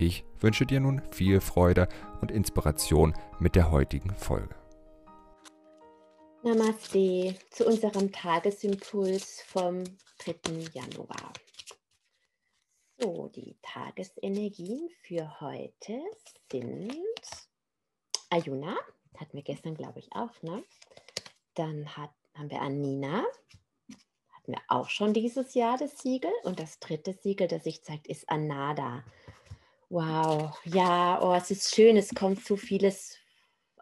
Ich wünsche dir nun viel Freude und Inspiration mit der heutigen Folge. Namaste zu unserem Tagesimpuls vom 3. Januar. So, die Tagesenergien für heute sind Ayuna, hatten wir gestern, glaube ich, auch, ne? Dann hat, haben wir Anina, hatten wir auch schon dieses Jahr das Siegel. Und das dritte Siegel, das sich zeigt, ist Anada. Wow, ja, oh, es ist schön, es kommt so vieles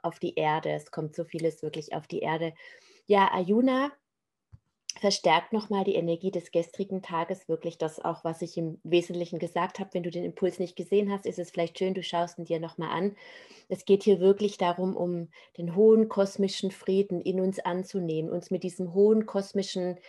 auf die Erde, es kommt so vieles wirklich auf die Erde. Ja, Ayuna verstärkt nochmal die Energie des gestrigen Tages, wirklich das auch, was ich im Wesentlichen gesagt habe. Wenn du den Impuls nicht gesehen hast, ist es vielleicht schön, du schaust ihn dir nochmal an. Es geht hier wirklich darum, um den hohen kosmischen Frieden in uns anzunehmen, uns mit diesem hohen kosmischen Frieden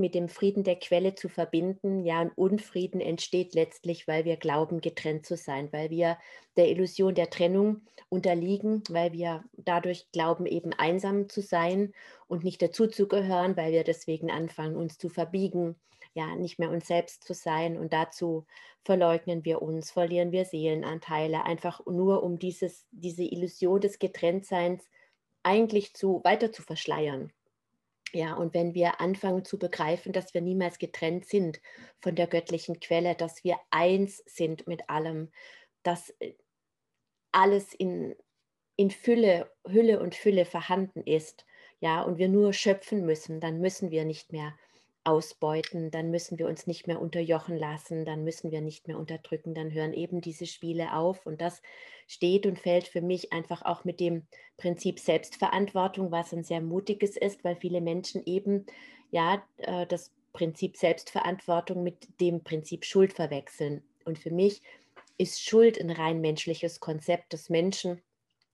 mit dem Frieden der Quelle zu verbinden. Ja, und Unfrieden entsteht letztlich, weil wir glauben, getrennt zu sein, weil wir der Illusion der Trennung unterliegen, weil wir dadurch glauben, eben einsam zu sein und nicht dazuzugehören, weil wir deswegen anfangen, uns zu verbiegen, ja, nicht mehr uns selbst zu sein. Und dazu verleugnen wir uns, verlieren wir Seelenanteile, einfach nur um dieses, diese Illusion des Getrenntseins eigentlich zu, weiter zu verschleiern. Ja, und wenn wir anfangen zu begreifen, dass wir niemals getrennt sind von der göttlichen Quelle, dass wir eins sind mit allem, dass äh, alles in, in Fülle, Hülle und Fülle vorhanden ist, ja, und wir nur schöpfen müssen, dann müssen wir nicht mehr ausbeuten, dann müssen wir uns nicht mehr unterjochen lassen, dann müssen wir nicht mehr unterdrücken, dann hören eben diese Spiele auf. Und das steht und fällt für mich einfach auch mit dem Prinzip Selbstverantwortung, was ein sehr mutiges ist, weil viele Menschen eben ja äh, das Prinzip Selbstverantwortung mit dem Prinzip Schuld verwechseln. Und für mich ist Schuld ein rein menschliches Konzept, das Menschen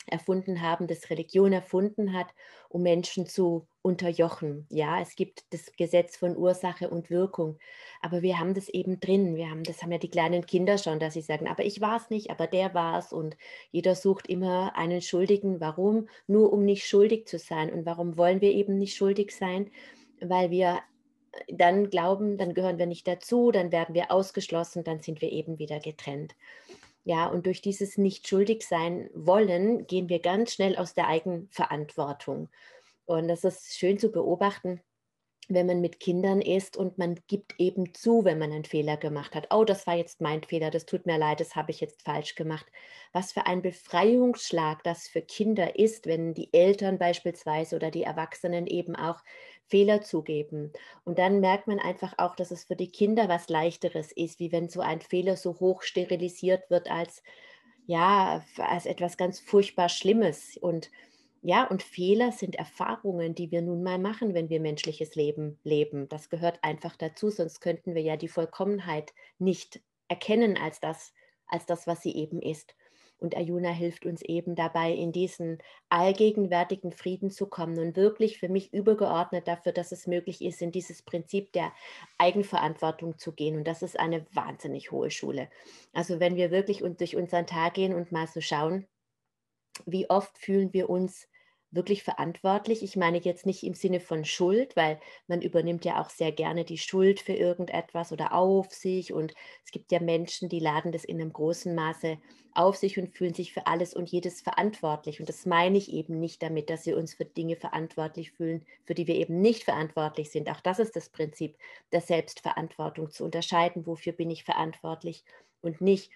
erfunden haben, das Religion erfunden hat, um Menschen zu unterjochen. Ja, es gibt das Gesetz von Ursache und Wirkung, aber wir haben das eben drin. Wir haben, das haben ja die kleinen Kinder schon, dass sie sagen, aber ich war es nicht, aber der war es und jeder sucht immer einen Schuldigen. Warum? Nur um nicht schuldig zu sein. Und warum wollen wir eben nicht schuldig sein? Weil wir dann glauben, dann gehören wir nicht dazu, dann werden wir ausgeschlossen, dann sind wir eben wieder getrennt. Ja, und durch dieses nicht schuldig sein wollen, gehen wir ganz schnell aus der Eigenverantwortung. Und das ist schön zu beobachten, wenn man mit Kindern ist und man gibt eben zu, wenn man einen Fehler gemacht hat. Oh, das war jetzt mein Fehler, das tut mir leid, das habe ich jetzt falsch gemacht. Was für ein Befreiungsschlag das für Kinder ist, wenn die Eltern beispielsweise oder die Erwachsenen eben auch Fehler zugeben. Und dann merkt man einfach auch, dass es für die Kinder was leichteres ist, wie wenn so ein Fehler so hoch sterilisiert wird als ja, als etwas ganz furchtbar Schlimmes und ja, und Fehler sind Erfahrungen, die wir nun mal machen, wenn wir menschliches Leben leben. Das gehört einfach dazu, sonst könnten wir ja die Vollkommenheit nicht erkennen als das, als das, was sie eben ist. Und Ayuna hilft uns eben dabei, in diesen allgegenwärtigen Frieden zu kommen und wirklich für mich übergeordnet dafür, dass es möglich ist, in dieses Prinzip der Eigenverantwortung zu gehen. Und das ist eine wahnsinnig hohe Schule. Also wenn wir wirklich durch unseren Tag gehen und mal so schauen, wie oft fühlen wir uns wirklich verantwortlich. Ich meine jetzt nicht im Sinne von Schuld, weil man übernimmt ja auch sehr gerne die Schuld für irgendetwas oder auf sich. Und es gibt ja Menschen, die laden das in einem großen Maße auf sich und fühlen sich für alles und jedes verantwortlich. Und das meine ich eben nicht damit, dass wir uns für Dinge verantwortlich fühlen, für die wir eben nicht verantwortlich sind. Auch das ist das Prinzip der Selbstverantwortung, zu unterscheiden, wofür bin ich verantwortlich und nicht.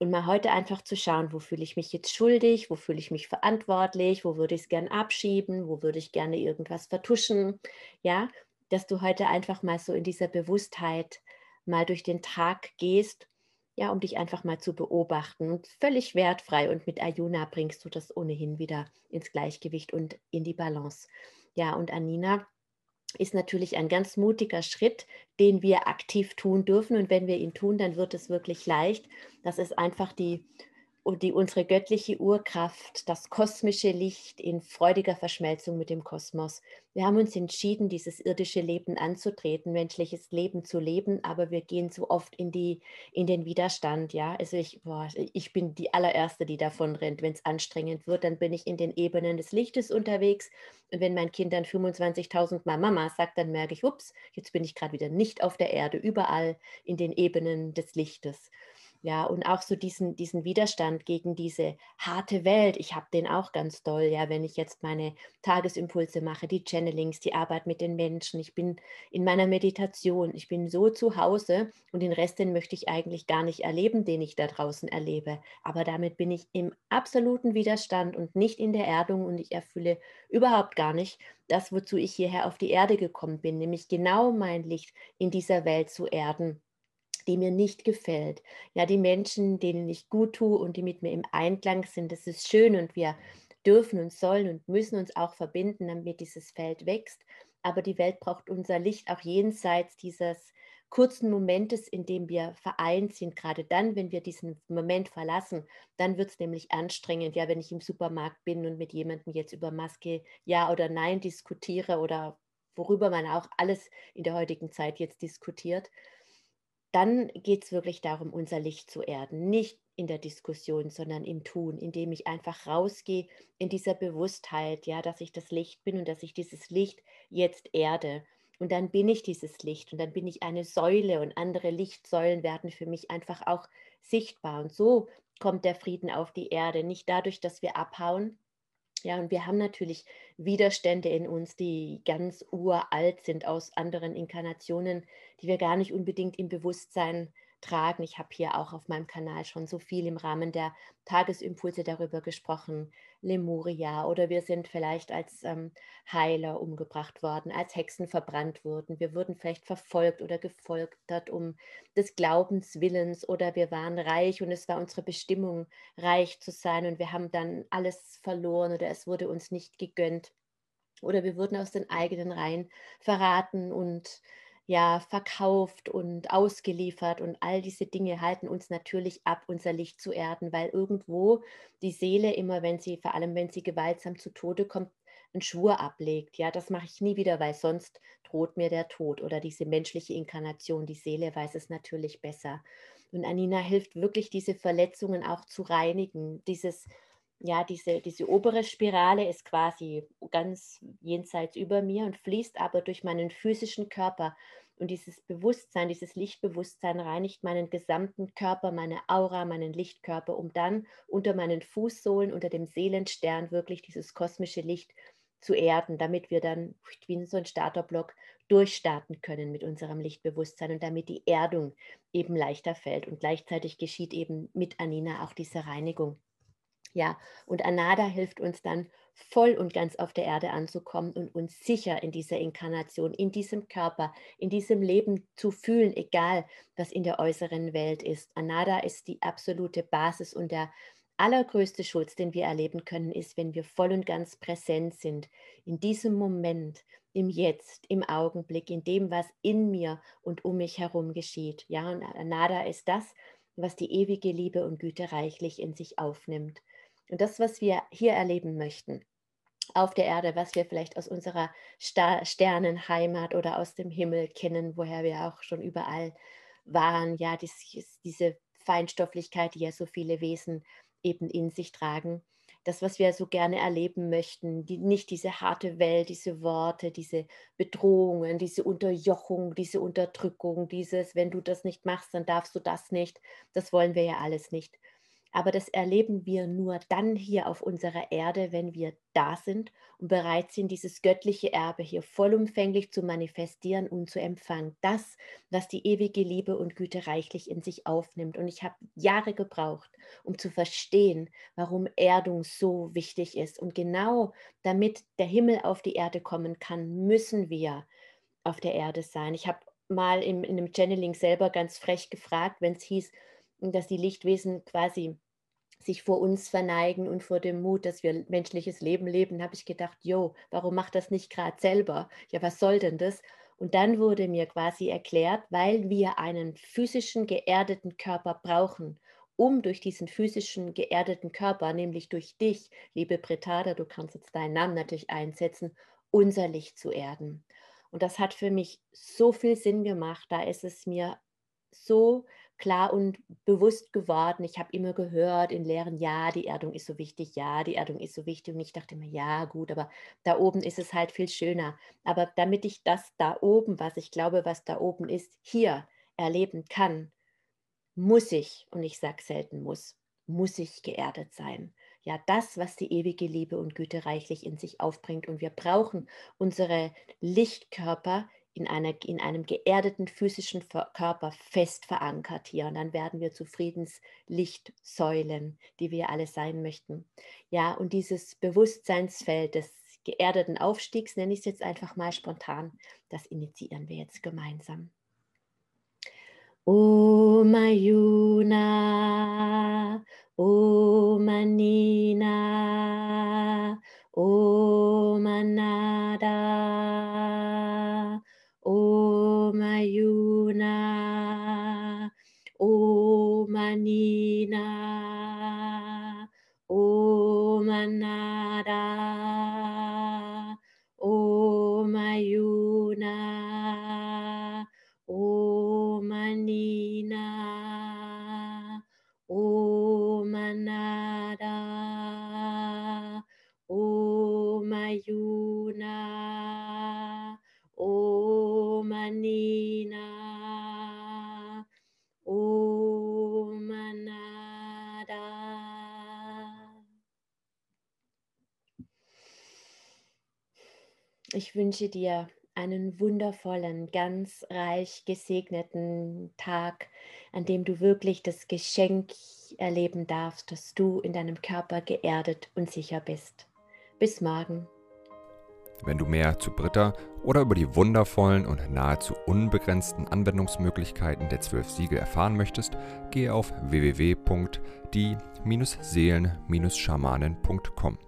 Und mal heute einfach zu schauen, wo fühle ich mich jetzt schuldig, wo fühle ich mich verantwortlich, wo würde ich es gern abschieben, wo würde ich gerne irgendwas vertuschen. Ja, dass du heute einfach mal so in dieser Bewusstheit mal durch den Tag gehst, ja, um dich einfach mal zu beobachten. Und völlig wertfrei. Und mit Ayuna bringst du das ohnehin wieder ins Gleichgewicht und in die Balance. Ja, und Anina, ist natürlich ein ganz mutiger Schritt, den wir aktiv tun dürfen. Und wenn wir ihn tun, dann wird es wirklich leicht. Das ist einfach die die unsere göttliche Urkraft, das kosmische Licht in freudiger Verschmelzung mit dem Kosmos. Wir haben uns entschieden, dieses irdische Leben anzutreten, menschliches Leben zu leben, aber wir gehen so oft in, die, in den Widerstand. Ja? Also ich, boah, ich bin die allererste, die davon rennt. Wenn es anstrengend wird, dann bin ich in den Ebenen des Lichtes unterwegs. Und wenn mein Kind dann 25.000 Mal Mama sagt, dann merke ich, ups, jetzt bin ich gerade wieder nicht auf der Erde, überall in den Ebenen des Lichtes. Ja, und auch so diesen, diesen Widerstand gegen diese harte Welt. Ich habe den auch ganz doll, ja, wenn ich jetzt meine Tagesimpulse mache, die Channelings, die Arbeit mit den Menschen. Ich bin in meiner Meditation, ich bin so zu Hause und den Rest, den möchte ich eigentlich gar nicht erleben, den ich da draußen erlebe. Aber damit bin ich im absoluten Widerstand und nicht in der Erdung und ich erfülle überhaupt gar nicht das, wozu ich hierher auf die Erde gekommen bin, nämlich genau mein Licht in dieser Welt zu erden die mir nicht gefällt. Ja, die Menschen, denen ich gut tue und die mit mir im Einklang sind, das ist schön und wir dürfen und sollen und müssen uns auch verbinden, damit dieses Feld wächst. Aber die Welt braucht unser Licht auch jenseits dieses kurzen Momentes, in dem wir vereint sind. Gerade dann, wenn wir diesen Moment verlassen, dann wird es nämlich anstrengend. Ja, wenn ich im Supermarkt bin und mit jemandem jetzt über Maske ja oder nein diskutiere oder worüber man auch alles in der heutigen Zeit jetzt diskutiert, dann geht es wirklich darum, unser Licht zu erden. Nicht in der Diskussion, sondern im Tun, indem ich einfach rausgehe in dieser Bewusstheit, ja, dass ich das Licht bin und dass ich dieses Licht jetzt erde. Und dann bin ich dieses Licht und dann bin ich eine Säule und andere Lichtsäulen werden für mich einfach auch sichtbar. Und so kommt der Frieden auf die Erde. Nicht dadurch, dass wir abhauen, ja, und wir haben natürlich Widerstände in uns, die ganz uralt sind aus anderen Inkarnationen, die wir gar nicht unbedingt im Bewusstsein tragen. Ich habe hier auch auf meinem Kanal schon so viel im Rahmen der Tagesimpulse darüber gesprochen. Lemuria oder wir sind vielleicht als ähm, Heiler umgebracht worden, als Hexen verbrannt wurden. Wir wurden vielleicht verfolgt oder gefoltert um des Glaubenswillens oder wir waren reich und es war unsere Bestimmung, reich zu sein und wir haben dann alles verloren oder es wurde uns nicht gegönnt. Oder wir wurden aus den eigenen Reihen verraten und ja verkauft und ausgeliefert und all diese Dinge halten uns natürlich ab, unser Licht zu erden, weil irgendwo die Seele immer, wenn sie, vor allem wenn sie gewaltsam zu Tode kommt, einen Schwur ablegt. Ja, das mache ich nie wieder, weil sonst droht mir der Tod oder diese menschliche Inkarnation. Die Seele weiß es natürlich besser. Und Anina hilft wirklich, diese Verletzungen auch zu reinigen, dieses ja, diese, diese obere Spirale ist quasi ganz jenseits über mir und fließt aber durch meinen physischen Körper. Und dieses Bewusstsein, dieses Lichtbewusstsein reinigt meinen gesamten Körper, meine Aura, meinen Lichtkörper, um dann unter meinen Fußsohlen, unter dem Seelenstern wirklich dieses kosmische Licht zu erden, damit wir dann wie so ein Starterblock durchstarten können mit unserem Lichtbewusstsein und damit die Erdung eben leichter fällt. Und gleichzeitig geschieht eben mit Anina auch diese Reinigung. Ja, und Anada hilft uns dann voll und ganz auf der Erde anzukommen und uns sicher in dieser Inkarnation, in diesem Körper, in diesem Leben zu fühlen, egal was in der äußeren Welt ist. Anada ist die absolute Basis und der allergrößte Schutz, den wir erleben können, ist, wenn wir voll und ganz präsent sind, in diesem Moment, im Jetzt, im Augenblick, in dem, was in mir und um mich herum geschieht. Ja, und Anada ist das, was die ewige Liebe und Güte reichlich in sich aufnimmt. Und das, was wir hier erleben möchten, auf der Erde, was wir vielleicht aus unserer Star Sternenheimat oder aus dem Himmel kennen, woher wir auch schon überall waren, ja, dies, diese Feinstofflichkeit, die ja so viele Wesen eben in sich tragen. Das, was wir so gerne erleben möchten, die, nicht diese harte Welt, diese Worte, diese Bedrohungen, diese Unterjochung, diese Unterdrückung, dieses, wenn du das nicht machst, dann darfst du das nicht. Das wollen wir ja alles nicht. Aber das erleben wir nur dann hier auf unserer Erde, wenn wir da sind und bereit sind, dieses göttliche Erbe hier vollumfänglich zu manifestieren und zu empfangen. Das, was die ewige Liebe und Güte reichlich in sich aufnimmt. Und ich habe Jahre gebraucht, um zu verstehen, warum Erdung so wichtig ist. Und genau damit der Himmel auf die Erde kommen kann, müssen wir auf der Erde sein. Ich habe mal in, in einem Channeling selber ganz frech gefragt, wenn es hieß, dass die Lichtwesen quasi sich vor uns verneigen und vor dem Mut, dass wir menschliches Leben leben, habe ich gedacht, jo, warum macht das nicht gerade selber? Ja, was soll denn das? Und dann wurde mir quasi erklärt, weil wir einen physischen geerdeten Körper brauchen, um durch diesen physischen geerdeten Körper, nämlich durch dich, liebe Britada, du kannst jetzt deinen Namen natürlich einsetzen, unser Licht zu erden. Und das hat für mich so viel Sinn gemacht. Da ist es mir so klar und bewusst geworden. Ich habe immer gehört in Lehren, ja, die Erdung ist so wichtig, ja, die Erdung ist so wichtig. Und ich dachte mir, ja, gut, aber da oben ist es halt viel schöner. Aber damit ich das da oben, was ich glaube, was da oben ist, hier erleben kann, muss ich, und ich sage selten muss, muss ich geerdet sein. Ja, das, was die ewige Liebe und Güte reichlich in sich aufbringt. Und wir brauchen unsere Lichtkörper, in, einer, in einem geerdeten physischen Körper fest verankert hier. Und dann werden wir zu Friedenslichtsäulen, die wir alle sein möchten. Ja, und dieses Bewusstseinsfeld des geerdeten Aufstiegs, nenne ich es jetzt einfach mal spontan, das initiieren wir jetzt gemeinsam. O Mayuna, O Manina, O Manada, Omayuna, O Omanada, Omayuna, Omanina, Omanada, Omayuna. Ich wünsche dir einen wundervollen, ganz reich gesegneten Tag, an dem du wirklich das Geschenk erleben darfst, dass du in deinem Körper geerdet und sicher bist. Bis morgen. Wenn du mehr zu Britta oder über die wundervollen und nahezu unbegrenzten Anwendungsmöglichkeiten der zwölf Siegel erfahren möchtest, gehe auf www.die-seelen-schamanen.com.